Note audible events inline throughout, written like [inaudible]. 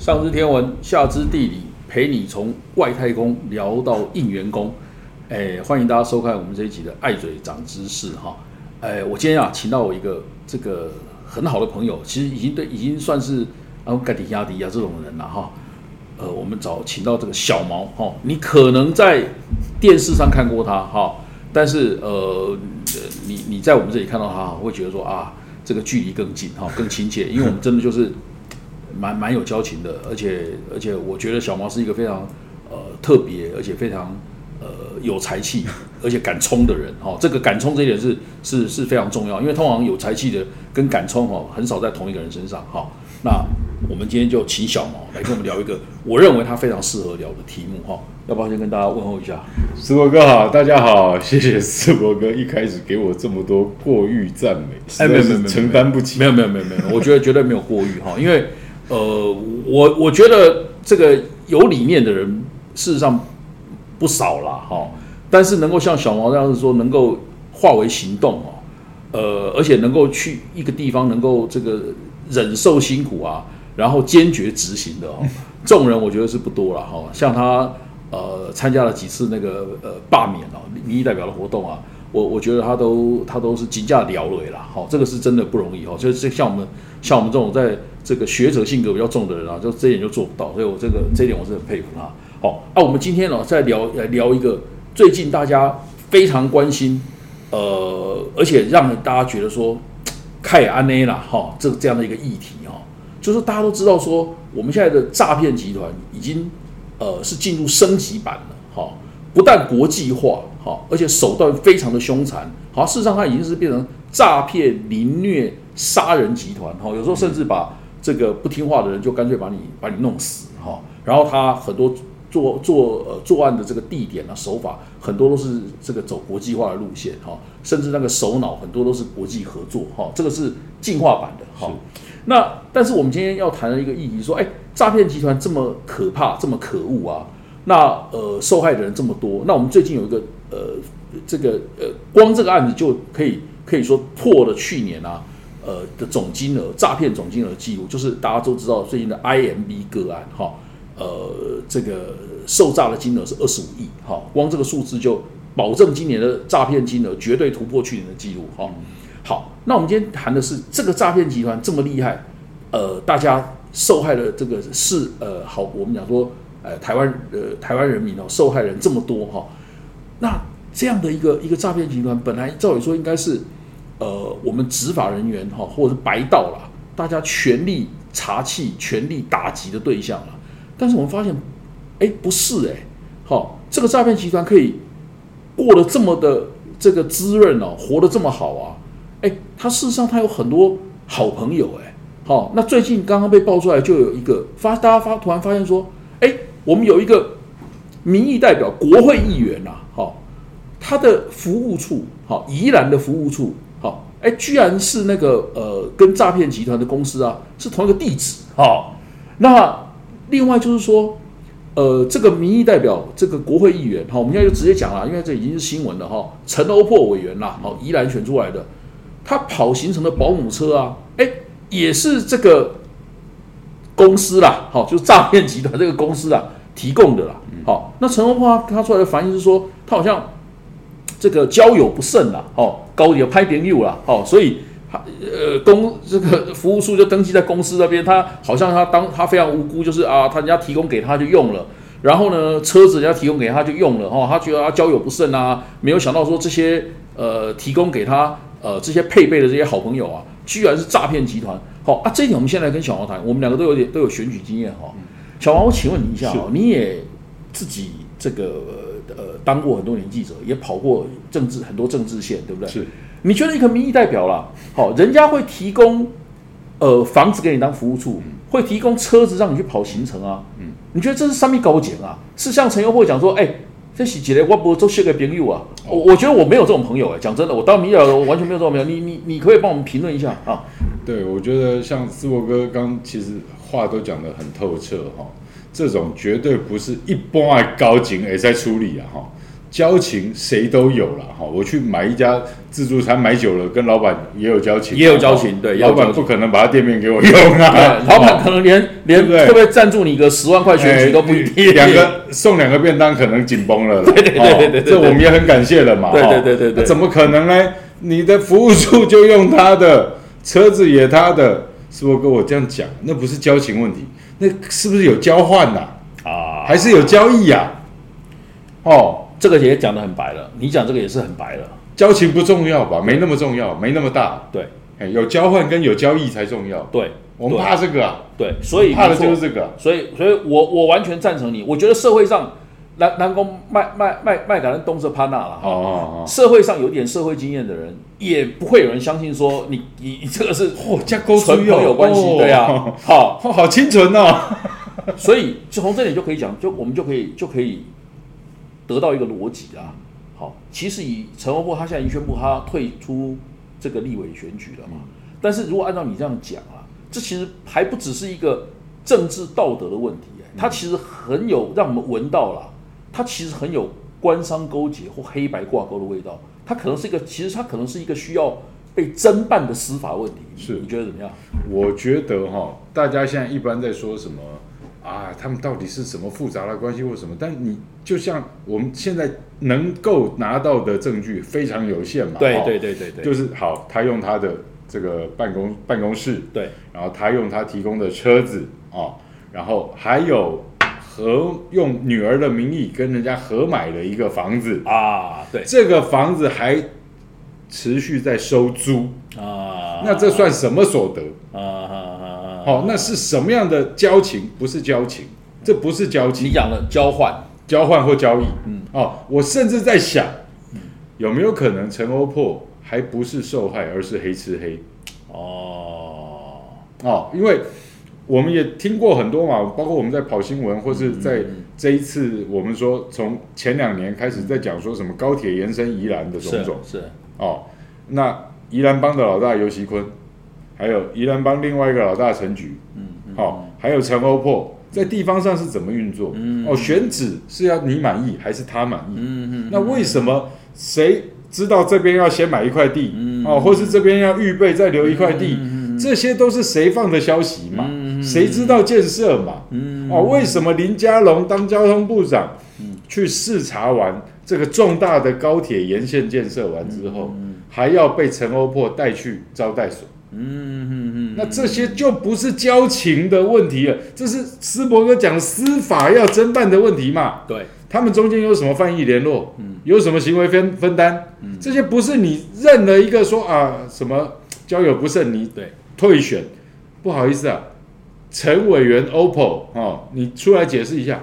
上知天文，下知地理，陪你从外太空聊到应援工。哎，欢迎大家收看我们这一集的爱嘴长知识哈。哎，我今天啊，请到我一个这个很好的朋友，其实已经对已经算是啊盖迪亚迪啊这种人了哈。呃，我们找请到这个小毛哈，你可能在电视上看过他哈，但是呃，你你在我们这里看到他，会觉得说啊，这个距离更近哈，更亲切，因为我们真的就是蛮蛮有交情的，而且而且我觉得小毛是一个非常呃特别，而且非常呃有才气，而且敢冲的人哈。这个敢冲这一点是是是非常重要，因为通常有才气的跟敢冲哦，很少在同一个人身上哈。那我们今天就请小毛来跟我们聊一个我认为他非常适合聊的题目哈。要不要先跟大家问候一下？世博哥好，大家好，谢谢世博哥一开始给我这么多过誉赞美，哎，没有没有承担不起，没有没有没有没有，我觉得绝对没有过誉哈，因为呃，我我觉得这个有理念的人事实上不少啦哈，但是能够像小毛这样子说，能够化为行动哦，呃，而且能够去一个地方，能够这个忍受辛苦啊，然后坚决执行的哦，这种 [laughs] 人我觉得是不多了哈，像他。呃，参加了几次那个呃罢免哦，民意代表的活动啊，我我觉得他都他都是极价了了啦，好，这个是真的不容易哈，就是像我们像我们这种在这个学者性格比较重的人啊，就这点就做不到，所以我这个这点我是很佩服他。好，啊，我们今天呢再聊来聊一个最近大家非常关心，呃，而且让大家觉得说凯安内啦哈，这这样的一个议题哈，就是大家都知道说我们现在的诈骗集团已经。呃，是进入升级版了，哈，不但国际化，哈，而且手段非常的凶残，好，事实上它已经是变成诈骗、凌虐、杀人集团，哈，有时候甚至把这个不听话的人就干脆把你把你弄死，哈，然后他很多做做呃作案的这个地点啊手法，很多都是这个走国际化的路线，哈，甚至那个首脑很多都是国际合作，哈，这个是进化版的，哈。那但是我们今天要谈的一个议题，说，哎，诈骗集团这么可怕，这么可恶啊！那呃，受害的人这么多，那我们最近有一个呃，这个呃，光这个案子就可以可以说破了去年啊，呃的总金额诈骗总金额记录，就是大家都知道最近的 IMB 个案哈，呃，这个受诈的金额是二十五亿，哈，光这个数字就保证今年的诈骗金额绝对突破去年的记录，哈。好，那我们今天谈的是这个诈骗集团这么厉害，呃，大家受害的这个是呃，好，我们讲说，呃，台湾呃，台湾人民哦，受害人这么多哈，那这样的一个一个诈骗集团，本来照理说应该是呃，我们执法人员哈，或者是白道啦，大家全力查缉、全力打击的对象了，但是我们发现，哎，不是哎，好，这个诈骗集团可以过得这么的这个滋润哦，活得这么好啊。哎，他事实上他有很多好朋友哎，好，那最近刚刚被爆出来，就有一个发，大家发突然发现说，哎，我们有一个民意代表国会议员呐，好，他的服务处，好，宜兰的服务处，好，哎，居然是那个呃，跟诈骗集团的公司啊，是同一个地址，好，那另外就是说，呃，这个民意代表，这个国会议员，好，我们现在就直接讲了，因为这已经是新闻了哈，陈欧珀委员啦，好，宜兰选出来的。他跑行程的保姆车啊，哎，也是这个公司啦，好，就是诈骗集团这个公司啊提供的啦。好，那陈文华他出来的反应是说，他好像这个交友不慎啦，哦，高也拍点友啦，哦，所以他呃公这个 [laughs] 服务处就登记在公司那边，他好像他当他非常无辜，就是啊，他人家提供给他就用了，然后呢，车子人家提供给他就用了，哦，他觉得他交友不慎啊，没有想到说这些呃提供给他。呃，这些配备的这些好朋友啊，居然是诈骗集团。好啊，这一点我们现在跟小王谈，我们两个都有点都有选举经验哈。小王，我请问你一下啊，你也自己这个呃当过很多年记者，也跑过政治很多政治线，对不对？是。你觉得一个民意代表啦，好，人家会提供呃房子给你当服务处，会提供车子让你去跑行程啊？嗯，你觉得这是上面高检啊？是像陈友会讲说，哎。这是几嘞？我不都是个朋友啊？我我觉得我没有这种朋友哎。讲真的，我当民调我完全没有这种朋友。你你你可以帮我们评论一下啊？对，我觉得像思博哥刚其实话都讲得很透彻哈。这种绝对不是一般的高警也在处理啊哈。交情谁都有了哈。我去买一家自助餐买久了，跟老板也有交情，也有交情。对，老板不可能把他店面给我用啊。[laughs] 老板可能连连会不会赞助你个十万块选举都不一定。两个送两个便当可能紧绷了。对对对对对，这我们也很感谢了嘛。对对对对对，怎么可能呢？你的服务处就用他的车子也他的，是不是跟我这样讲？那不是交情问题，那是不是有交换呐？啊，还是有交易呀？哦，这个也讲的很白了，你讲这个也是很白了。交情不重要吧？没那么重要，没那么大。对，哎，有交换跟有交易才重要。对，我们怕这个啊。对，所以怕的就是这个。所以，所以我我完全赞成你。我觉得社会上南南宫卖卖卖卖感恩东是潘娜了。哦哦哦。社会上有点社会经验的人，也不会有人相信说你你你这个是嚯加勾纯朋友关系，对啊。好，[laughs] 好清纯哦。[laughs] 所以，就从这里就可以讲，就我们就可以就可以得到一个逻辑啊。好，其实以陈文波他现在已经宣布他退出这个立委选举了嘛。但是如果按照你这样讲啊，这其实还不只是一个政治道德的问题，它其实很有让我们闻到了，它其实很有官商勾结或黑白挂钩的味道。它可能是一个，其实它可能是一个需要被侦办的司法问题。是，你觉得怎么样？我觉得哈，大家现在一般在说什么？啊，他们到底是什么复杂的关系或什么？但你就像我们现在能够拿到的证据非常有限嘛。对对对对对，就是好，他用他的这个办公办公室，对，然后他用他提供的车子啊，然后还有合用女儿的名义跟人家合买了一个房子啊，对，这个房子还持续在收租啊，那这算什么所得啊？好，那是什么样的交情？不是交情，这不是交情。你讲的交换、交换或交易。嗯，哦，我甚至在想，有没有可能陈欧珀还不是受害，而是黑吃黑？哦，哦，因为我们也听过很多嘛，包括我们在跑新闻，或是在这一次，我们说从前两年开始在讲说什么高铁延伸宜兰的种种。是。哦，那宜兰帮的老大尤其坤。还有宜兰帮另外一个老大陈菊，嗯，好，还有陈欧珀在地方上是怎么运作？嗯，哦，选址是要你满意还是他满意？嗯嗯，那为什么谁知道这边要先买一块地？嗯，哦，或是这边要预备再留一块地？嗯这些都是谁放的消息嘛？嗯谁知道建设嘛？嗯，哦，为什么林佳龙当交通部长，去视察完这个重大的高铁沿线建设完之后，还要被陈欧珀带去招待所？嗯嗯嗯，那这些就不是交情的问题了，这是斯伯格讲司法要侦办的问题嘛？对，他们中间有什么翻译联络？嗯，有什么行为分分担？嗯，这些不是你认了一个说啊什么交友不慎你对退选，不好意思啊，陈委员 OPPO 哦，你出来解释一下，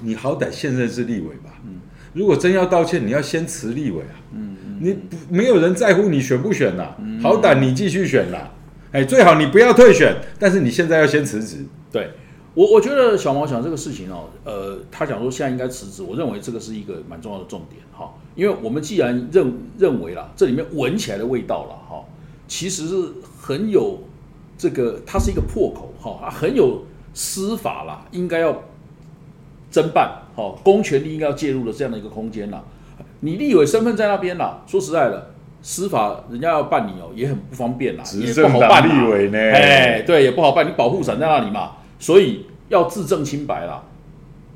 你好歹现任是立委吧？嗯，如果真要道歉，你要先辞立委啊。嗯。你不没有人在乎你选不选啦，好歹你继续选啦，哎，最好你不要退选，但是你现在要先辞职。对我，我觉得小毛讲这个事情哦，呃，他讲说现在应该辞职，我认为这个是一个蛮重要的重点哈，因为我们既然认认为啦，这里面闻起来的味道了哈，其实是很有这个，它是一个破口哈，很有司法啦，应该要侦办，好，公权力应该要介入的这样的一个空间啦。你立委身份在那边啦，说实在的，司法人家要办你哦，也很不方便啦，也不好办立委呢，哎，对，也不好办。你保护伞在那里嘛，所以要自证清白啦。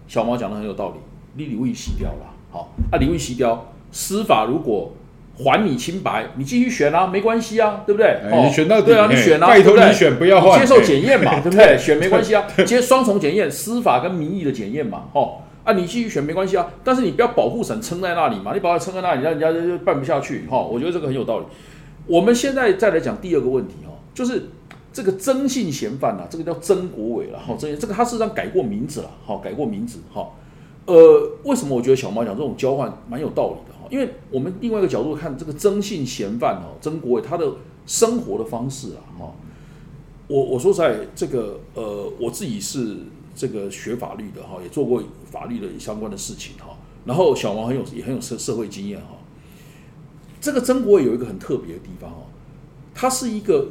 小毛讲的很有道理，你李位洗掉了，好，啊，李位洗掉，司法如果还你清白，你继续选啊，没关系啊，对不对？你选到对啊，你选啊，拜托你选，不要换，接受检验嘛，对不对？选没关系啊，接双重检验，司法跟民意的检验嘛，哦。啊，你继续选没关系啊，但是你不要保护伞撑在那里嘛，你把它撑在那里，让人家就办不下去哈。我觉得这个很有道理。我们现在再来讲第二个问题哦，就是这个曾姓嫌犯呐，这个叫曾国伟了哈，这这个他事实上改过名字了，好改过名字哈。呃，为什么我觉得小猫讲这种交换蛮有道理的哈？因为我们另外一个角度看这个曾姓嫌犯哦，曾国伟他的生活的方式啊哈，我我说在这个呃，我自己是。这个学法律的哈，也做过法律的相关的事情哈。然后小王很有也很有社社会经验哈。这个曾国伟有一个很特别的地方哦，他是一个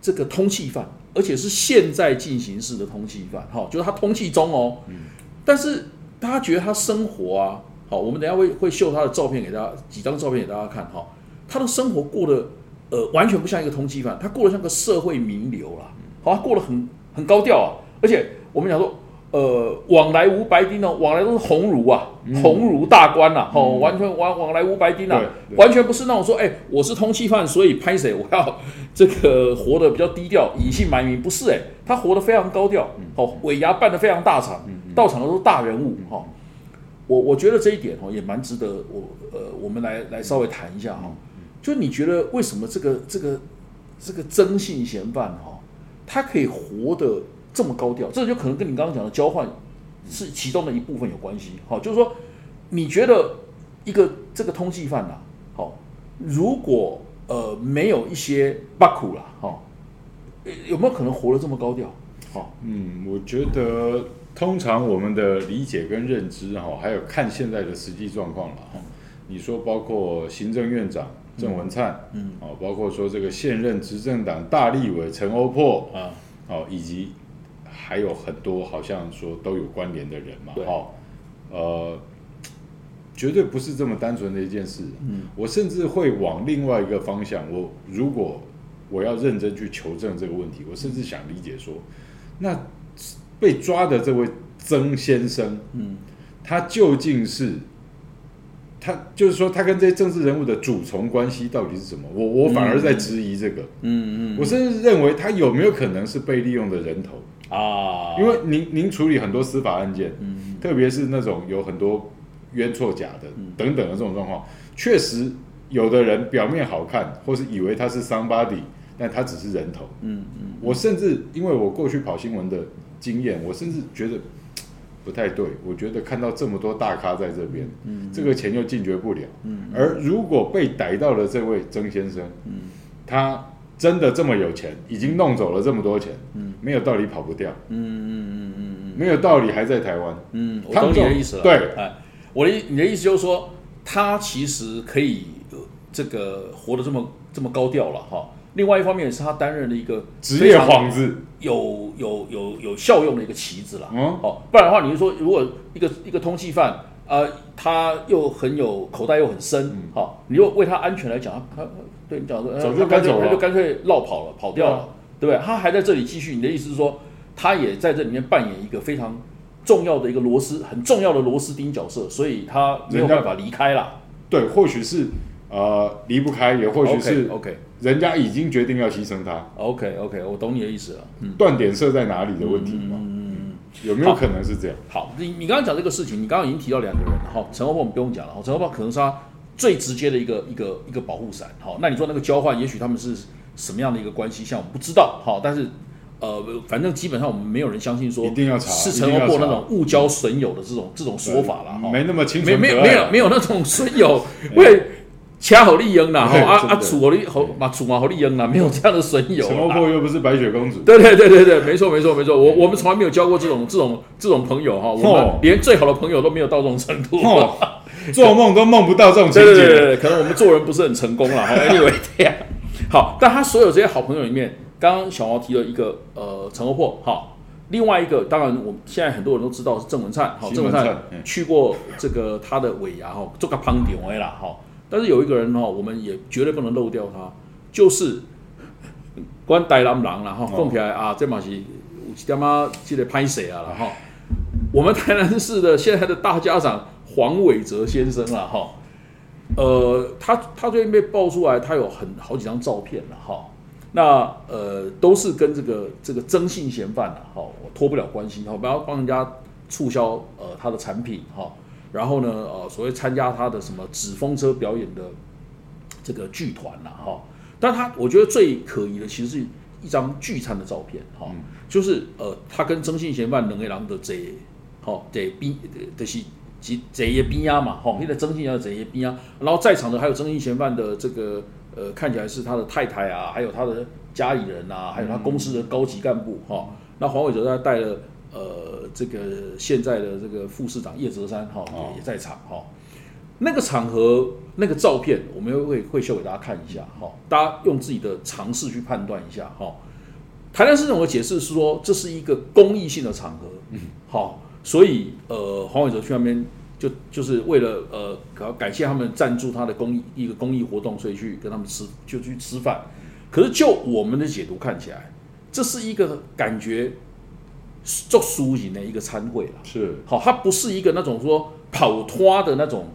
这个通缉犯，而且是现在进行式的通缉犯哈，就是他通缉中哦。嗯。但是大家觉得他生活啊，好，我们等下会会秀他的照片给大家，几张照片给大家看哈。他的生活过得呃完全不像一个通缉犯，他过得像个社会名流啦，好，他过得很很高调啊，而且我们讲说。呃，往来无白丁哦，往来都是鸿儒啊，鸿儒大官呐，哦，完全往往来无白丁啊，完全不是那种说，哎，我是通缉犯，所以拍谁我要这个活得比较低调，隐姓埋名，不是哎，他活得非常高调，哦，尾牙办得非常大场，到场的都是大人物哈，我我觉得这一点哦也蛮值得我呃我们来来稍微谈一下哈，就你觉得为什么这个这个这个征信嫌犯哈，他可以活得？这么高调，这就可能跟你刚刚讲的交换是其中的一部分有关系。好，就是说，你觉得一个这个通缉犯呐，好，如果呃没有一些巴苦了，哈，有没有可能活得这么高调？好，嗯，我觉得通常我们的理解跟认知哈，还有看现在的实际状况了哈。你说包括行政院长郑文灿，嗯，哦，包括说这个现任执政党大立委陈欧珀啊，哦，以及。还有很多好像说都有关联的人嘛，哈，呃，绝对不是这么单纯的一件事。嗯，我甚至会往另外一个方向，我如果我要认真去求证这个问题，我甚至想理解说，那被抓的这位曾先生，嗯，他究竟是他就是说他跟这些政治人物的主从关系到底是什么？我我反而在质疑这个，嗯嗯，我甚至认为他有没有可能是被利用的人头。啊，因为您您处理很多司法案件，嗯，特别是那种有很多冤错假的等等的这种状况，确实有的人表面好看，或是以为他是 somebody，但他只是人头，嗯嗯。我甚至因为我过去跑新闻的经验，我甚至觉得不太对。我觉得看到这么多大咖在这边，嗯，这个钱又禁绝不了，嗯。而如果被逮到了这位曾先生，嗯，他。真的这么有钱，已经弄走了这么多钱，嗯，没有道理跑不掉，嗯嗯嗯嗯嗯，没有道理还在台湾，嗯，我懂你的意思了，对，哎，我的你的意思就是说，他其实可以这个活得这么这么高调了哈。另外一方面也是他担任了一个职业幌子，有有有有效用的一个旗子啦，嗯，哦，不然的话，你就说如果一个一个通缉犯，呃，他又很有口袋又很深，好，你又为他安全来讲，他。对你讲说，早就干走了，他就干脆绕跑了，跑掉了，对不对？他还在这里继续。你的意思是说，他也在这里面扮演一个非常重要的一个螺丝，很重要的螺丝钉角色，所以他没有办法离开了。对，或许是呃离不开，也或许是 OK，人家已经决定要牺牲他。OK OK，我懂你的意思了。嗯断点设在哪里的问题嘛？嗯嗯，有没有可能是这样？好，你你刚刚讲这个事情，你刚刚已经提到两个人了哈。陈欧波我们不用讲了哈，陈欧波可能是他。最直接的一个一个一个保护伞，好，那你说那个交换，也许他们是什么样的一个关系？像我们不知道，好，但是呃，反正基本上我们没有人相信说一定要查是陈欧破那种误交损友的这种这种说法了，哈，没那么清楚，没没有没有那种损友 [laughs] 为掐好利恩呐，哈啊啊楚好利好嘛楚嘛好利用啦，[laughs] [laughs] 没有这样的损友，陈欧破又不是白雪公主，对对对对对，没错没错没错，我我们从来没有交过这种这种这种朋友哈，我们连最好的朋友都没有到这种程度。[laughs] 做梦都梦不到这种情节，可能我们做人不是很成功了。Anyway，好，但他所有这些好朋友里面，刚刚小毛提了一个呃陈欧破，哈，另外一个当然我们现在很多人都知道是郑文灿，好，郑文灿去过这个他的尾牙哈，做个胖点位啦哈，但是有一个人哈，我们也绝对不能漏掉他，就是关呆狼狼了哈，供起来啊，这嘛是他妈记得拍谁啊了哈，我们台南市的 [laughs] 现在的大家长。黄伟哲先生了哈，呃，他他最近被爆出来，他有很好几张照片了哈，那呃都是跟这个这个征信嫌犯了哈，我脱不了关系哈，不要帮人家促销呃他的产品哈，然后呢呃所谓参加他的什么纸风车表演的这个剧团了哈，但他我觉得最可疑的其实是一张聚餐的照片哈，就是呃他跟曾信嫌犯冷一郎的这好这边的是。及这些边啊嘛，哈，现在曾信要这些边啊，然后在场的还有曾信嫌犯的这个呃，看起来是他的太太啊，还有他的家里人啊，还有他公司的高级干部哈。那黄伟哲他带了呃这个现在的这个副市长叶泽山哈也也在场哈。那个场合那个照片我们会会秀给大家看一下哈，大家用自己的尝试去判断一下哈。台南市长的解释是说这是一个公益性的场合，嗯，好。所以，呃，黄伟哲去那边就就是为了呃感感谢他们赞助他的公益一个公益活动，所以去跟他们吃就去吃饭。可是就我们的解读看起来，这是一个感觉做输赢的一个参会了。是好，它不是一个那种说跑脱的那种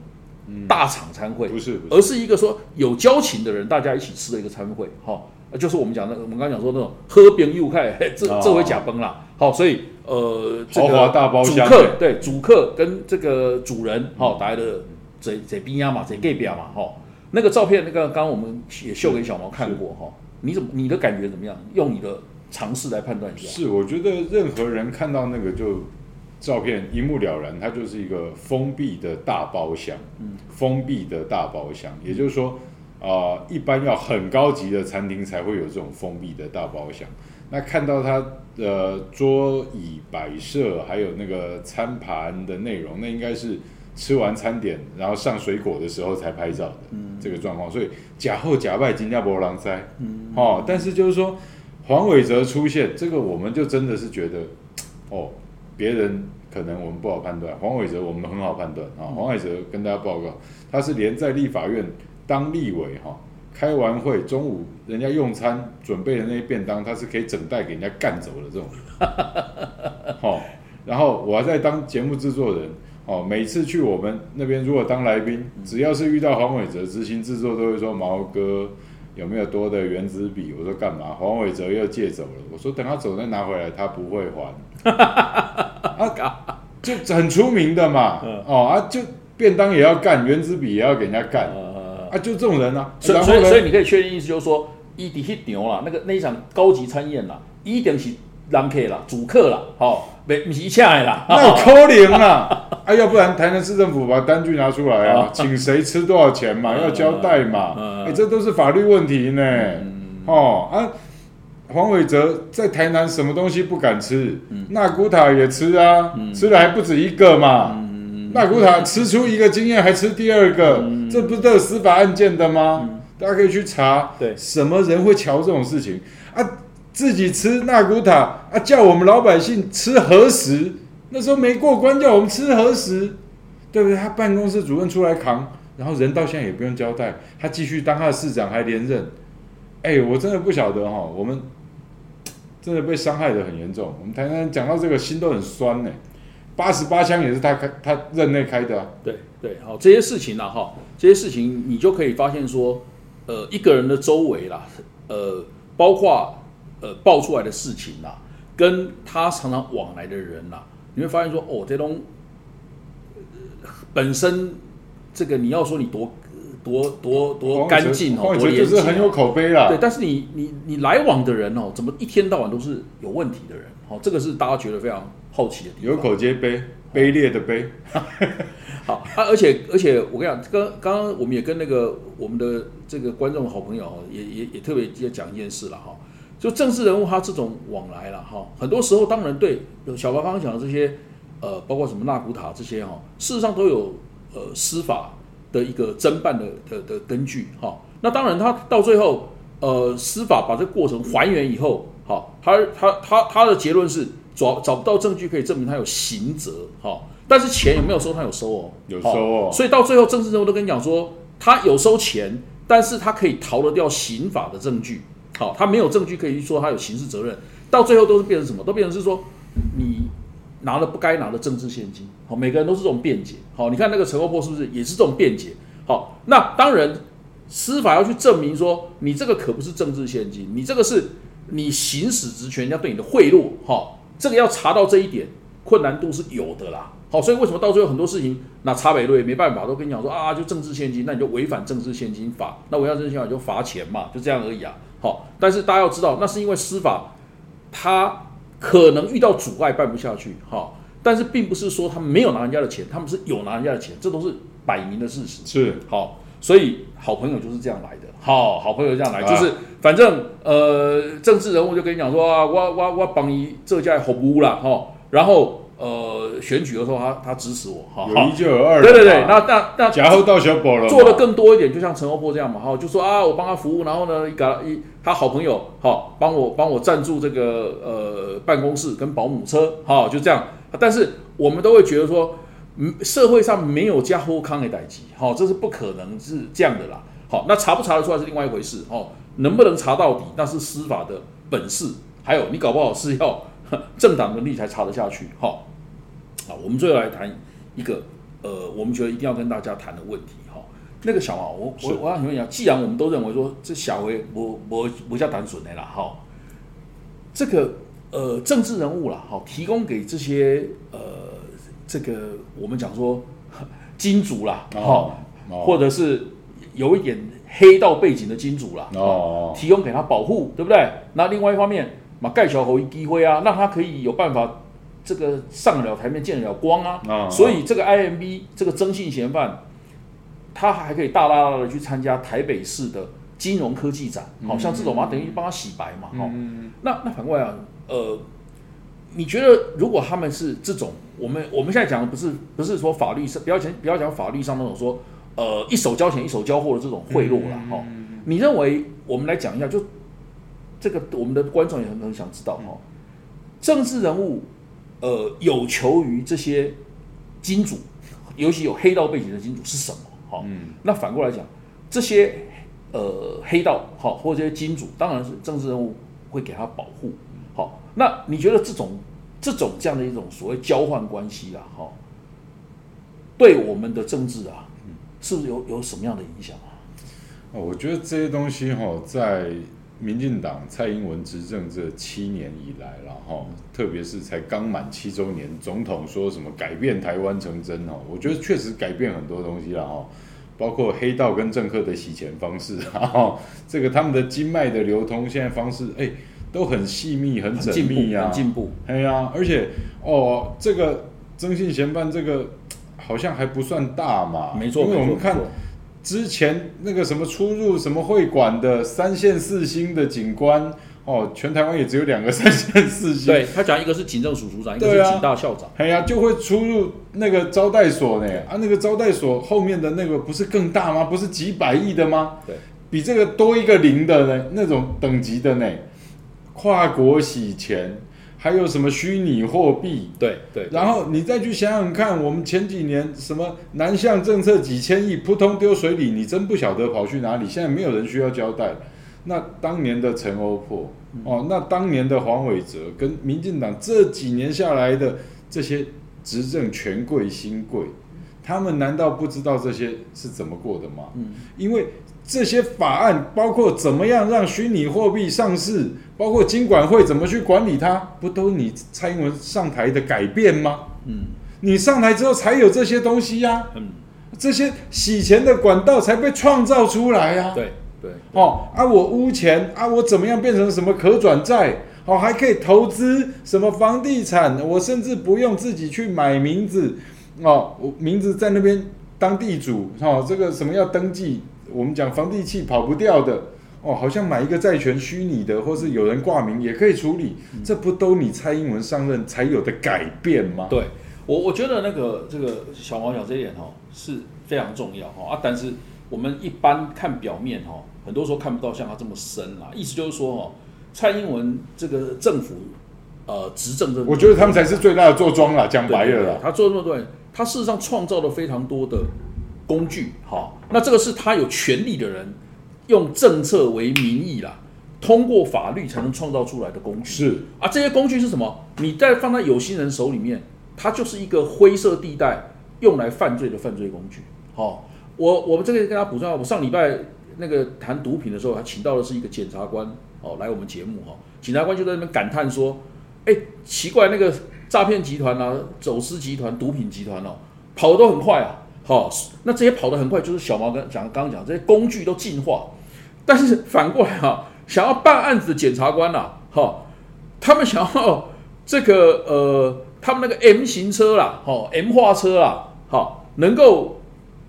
大厂参会，不是不是而是一个说有交情的人大家一起吃的一个参会。好，就是我们讲的，我们刚刚讲说那种喝饼又开，嘿 [laughs] 这哦这回假崩了。好，所以呃，这豪华大包个主厢客对主客跟这个主人好来的这这边呀嘛，这 gay 表嘛，哈，那个照片那个刚刚我们也秀给小毛看过哈，你怎么你的感觉怎么样？用你的尝试来判断一下。是，我觉得任何人看到那个就照片一目了然，它就是一个封闭的大包厢，嗯，封闭的大包厢，也就是说，啊、一般要很高级的餐厅才会有这种封闭的大包厢。那看到它的桌椅摆设，还有那个餐盘的内容，那应该是吃完餐点，然后上水果的时候才拍照的、这个状况。所以假后假拜金加波狼灾，哦，但是就是说黄伟哲出现，这个我们就真的是觉得，[tsk] 哦，别人可能我们不好判断，黄伟哲我们很好判断啊。黄伟哲跟大家报告，他是连在立法院当立委哈、开完会中午人家用餐准备的那些便当，他是可以整袋给人家干走的这种人，[laughs] 哦，然后我还在当节目制作人。哦，每次去我们那边，如果当来宾，只要是遇到黄伟哲执行制作，都会说毛哥有没有多的原子笔？我说干嘛？黄伟哲又借走了。我说等他走再拿回来，他不会还。[laughs] 啊，就很出名的嘛。嗯哦啊，就便当也要干，原子笔也要给人家干呃，啊，就这种人啊。所以所以你可以确定意思就是说，伊迪去牛啦，那个那一场高级餐宴啦，一定是人客啦，主客啦，吼、没不是请的啦，那有 [laughs] 可怜啦！[laughs] 啊，要不然台南市政府把单据拿出来啊，请谁吃多少钱嘛，[laughs] 要交代嘛。嗯哎，这都是法律问题呢。哦啊，黄伟哲在台南什么东西不敢吃？纳古塔也吃啊，吃的还不止一个嘛。纳古塔吃出一个经验，还吃第二个，这不是都有司法案件的吗？大家可以去查。对什么人会瞧这种事情啊？自己吃纳古塔啊，叫我们老百姓吃何食？那时候没过关，叫我们吃何食？对不对？他办公室主任出来扛，然后人到现在也不用交代，他继续当他的市长还连任。哎，我真的不晓得哈，我们真的被伤害的很严重。我们台南讲到这个心都很酸呢。八十八枪也是他开，他任内开的、对对，好这些事情呢，哈，这些事情你就可以发现说，呃，一个人的周围啦，呃，包括呃爆出来的事情啦，跟他常常往来的人啦，你会发现说，哦，这种、呃本身这个你要说你多多多多干净哦，黄伟多廉洁哦哲就是很有口碑啦。对，但是你你你来往的人哦，怎么一天到晚都是有问题的人？哦，这个是大家觉得非常好奇的地方。有口皆碑，卑劣的卑。[laughs] 好啊，而且而且我跟你讲，刚刚刚我们也跟那个我们的这个观众好朋友哦，也也也特别要讲一件事了哈，就政治人物他这种往来了哈，很多时候当然对小白刚刚讲的这些呃，包括什么纳古塔这些哈，事实上都有呃司法的一个侦办的的的根据哈。那当然他到最后呃司法把这个过程还原以后，哈，他他他他的结论是找找不到证据可以证明他有刑责哈。但是钱有没有收？他有收哦，有收哦所以到最后，政治人物都跟你讲说，他有收钱，但是他可以逃得掉刑法的证据。好，他没有证据可以说他有刑事责任。到最后都是变成什么？都变成是说你拿了不该拿的政治现金。好，每个人都是这种辩解。好，你看那个陈欧波是不是也是这种辩解？好，那当然司法要去证明说你这个可不是政治现金，你这个是你行使职权人家对你的贿赂。好，这个要查到这一点，困难度是有的啦。好，所以为什么到最后很多事情，那查北瑞没办法，都跟你讲说啊，就政治现金，那你就违反政治现金法，那违反政治现金法就罚钱嘛，就这样而已啊。好，但是大家要知道，那是因为司法他可能遇到阻碍办不下去，哈，但是并不是说他们没有拿人家的钱，他们是有拿人家的钱，这都是摆明的事实。是好，所以好朋友就是这样来的。好，好朋友这样来，啊就是反正呃，政治人物就跟你讲说啊，我我我帮你这家服务啦，哈，然后呃，选举的时候他他支持我，哈，有一就有二。对对对，那那那假后到小宝了，做的更多一点，就像陈欧波这样嘛，哈，就说啊，我帮他服务，然后呢，一个一他好朋友，哈，帮我帮我赞助这个呃办公室跟保姆车，哈，就这样。但是我们都会觉得说，嗯，社会上没有加厚康的代级，好，这是不可能是这样的啦。好，那查不查得出来是另外一回事，哦，能不能查到底，那是司法的本事，还有你搞不好是要 [laughs] 政党能力才查得下去，好，好，我们最后来谈一个，呃，我们觉得一定要跟大家谈的问题，哈，那个小王，我我我要请问一下，既然我们都认为说这小维我我不叫单纯的啦，哈，这个呃政治人物啦，好，提供给这些呃。这个我们讲说 [laughs] 金主啦，哈，或者是有一点黑道背景的金主啦，哦，提供给他保护，对不对？那另外一方面，嘛盖小侯一机会啊，让他可以有办法这个上得了台面，见得了光啊。所以这个 IMB 这个征信嫌犯，他还可以大大大的去参加台北市的金融科技展，好像这种嘛，等于帮他洗白嘛，哈。那那反过来啊，呃。你觉得如果他们是这种，我们我们现在讲的不是不是说法律上不要讲不要讲法律上那种说，呃一手交钱一手交货的这种贿赂了哈？你认为我们来讲一下，就这个我们的观众也很很想知道哈，政治人物呃有求于这些金主，尤其有黑道背景的金主是什么？哈，那反过来讲，这些呃黑道好或者这些金主，当然是政治人物会给他保护。好，那你觉得这种这种这样的一种所谓交换关系啊，哈，对我们的政治啊，是不是有有什么样的影响啊？哦，我觉得这些东西哈，在民进党蔡英文执政这七年以来了哈，特别是才刚满七周年，总统说什么改变台湾成真哦，我觉得确实改变很多东西了哈，包括黑道跟政客的洗钱方式哈，这个他们的经脉的流通现在方式哎。都很细密、很缜密呀，进步，哎呀，而且哦，这个征信嫌犯这个好像还不算大嘛，没错，因为我们看之前那个什么出入什么会馆的三线四星的警官，哦，全台湾也只有两个三线四星，对他讲一个是警政署署长，一个是警大校长，哎呀，就会出入那个招待所呢，啊，那个招待所后面的那个不是更大吗？不是几百亿的吗？对，比这个多一个零的呢，那种等级的呢。跨国洗钱，还有什么虚拟货币？对对。然后你再去想想看，我们前几年什么南向政策几千亿扑通丢水里，你真不晓得跑去哪里。现在没有人需要交代。那当年的陈欧破哦，那当年的黄伟哲跟民进党这几年下来的这些执政权贵新贵，他们难道不知道这些是怎么过的吗？嗯，因为。这些法案包括怎么样让虚拟货币上市，包括金管会怎么去管理它，不都你蔡英文上台的改变吗？嗯，你上台之后才有这些东西呀。嗯，这些洗钱的管道才被创造出来呀。对对，哦啊，我污钱啊，我怎么样变成什么可转债？哦，还可以投资什么房地产？我甚至不用自己去买名字哦，我名字在那边当地主哦，这个什么要登记？我们讲房地契跑不掉的哦，好像买一个债权虚拟的，或是有人挂名也可以处理，这不都你蔡英文上任才有的改变吗？对我，我觉得那个这个小毛小这一点哈是非常重要哈啊，但是我们一般看表面哈，很多时候看不到像他这么深啦。意思就是说哦，蔡英文这个政府呃执政的，我觉得他们才是最大的坐庄啦，讲白了啦，他做这么多，他事实上创造了非常多的。工具，好，那这个是他有权利的人用政策为名义啦，通过法律才能创造出来的工具。是啊，这些工具是什么？你再放在有心人手里面，它就是一个灰色地带，用来犯罪的犯罪工具。好，我我们这个跟他补充，我上礼拜那个谈毒品的时候，还请到的是一个检察官哦来我们节目哈，检察官就在那边感叹说，哎，奇怪，那个诈骗集团啊，走私集团、毒品集团哦，跑的都很快啊。好，那这些跑得很快，就是小毛跟讲刚刚讲这些工具都进化，但是反过来哈，[laughs] 想要办案子的检察官呐，哈，他们想要这个呃，他们那个 M 型车啦，哈，M 化车啦，好，能够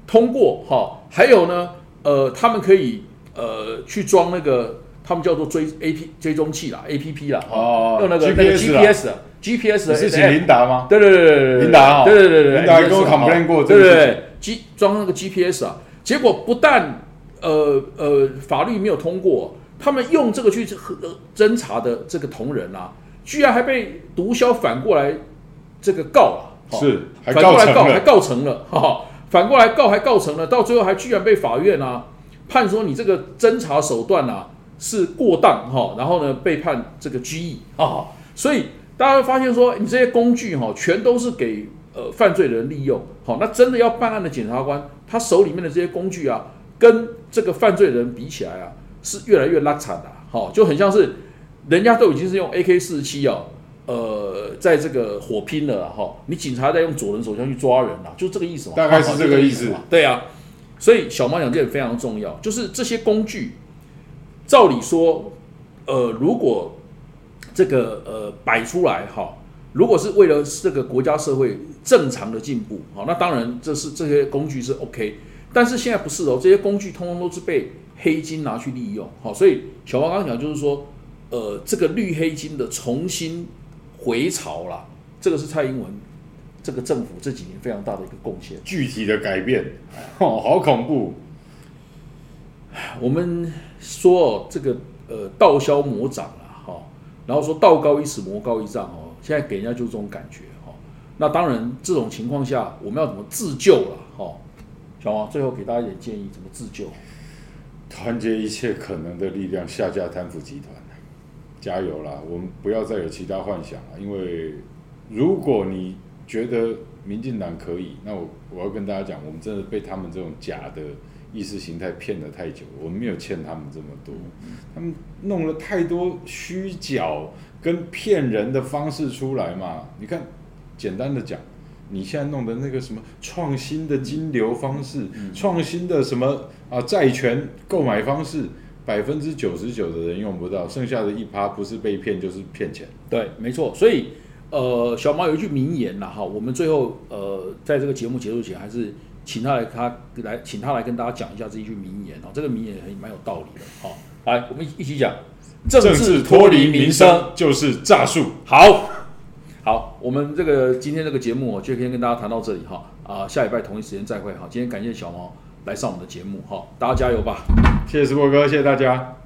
通过哈，还有呢，呃，他们可以呃去装那个，他们叫做追 A P 追踪器啦，A P P 啦，哦，用那个那个 G P S。P S 是请琳达吗？对对对对对，琳达对对对对，琳达跟我 complain 过，对对对，G 装那个 G P S 啊，结果不但呃呃法律没有通过，他们用这个去侦查的这个同仁啊，居然还被毒枭反过来这个告了，哈是还反过来告还告成了，哈，反过来告还告成了，到最后还居然被法院啊判说你这个侦查手段啊是过当哈，然后呢被判这个拘役啊，所以大家会发现说你这些工具哈全都是给呃犯罪人利用，好，那真的要办案的检察官他手里面的这些工具啊，跟这个犯罪人比起来啊是越来越拉惨的，好，就很像是人家都已经是用 AK 四十七哦。呃，在这个火拼了啦哈，你警察在用左轮手枪去抓人啊，就这个意思嘛，大概是哈这个意思嘛。对啊，所以小猫讲这点非常重要，就是这些工具，照理说，呃，如果这个呃摆出来哈，如果是为了这个国家社会正常的进步，好，那当然这是这些工具是 OK，但是现在不是哦，这些工具通通都是被黑金拿去利用，好，所以小王刚刚讲就是说，呃，这个绿黑金的重新回潮啦，这个是蔡英文这个政府这几年非常大的一个贡献。具体的改变，哦，好恐怖，我们说哦，这个呃道消魔长然后说道高一尺，魔高一丈哦，现在给人家就是这种感觉哈。那当然，这种情况下我们要怎么自救了哈？小王最后给大家一点建议，怎么自救？团结一切可能的力量，下架贪腐集团，加油啦！我们不要再有其他幻想了，因为如果你觉得民进党可以，那我我要跟大家讲，我们真的被他们这种假的意识形态骗了太久，我们没有欠他们这么多，他们弄了太多虚假跟骗人的方式出来嘛。你看，简单的讲。你现在弄的那个什么创新的金流方式，创新的什么啊债权购买方式，百分之九十九的人用不到，剩下的一趴不是被骗就是骗钱。对，没错。所以呃，小毛有一句名言啦哈，我们最后呃在这个节目结束前，还是请他来他来请他来跟大家讲一下这一句名言哦，这个名言很蛮有道理的哈。来，我们一起讲，政治脱离民生。就是诈术。好，好，我们这个今天这个节目哦，就先跟大家谈到这里哈啊，下礼拜同一时间再会哈。今天感谢小毛来上我们的节目哈，大家加油吧。谢谢石博哥，谢谢大家。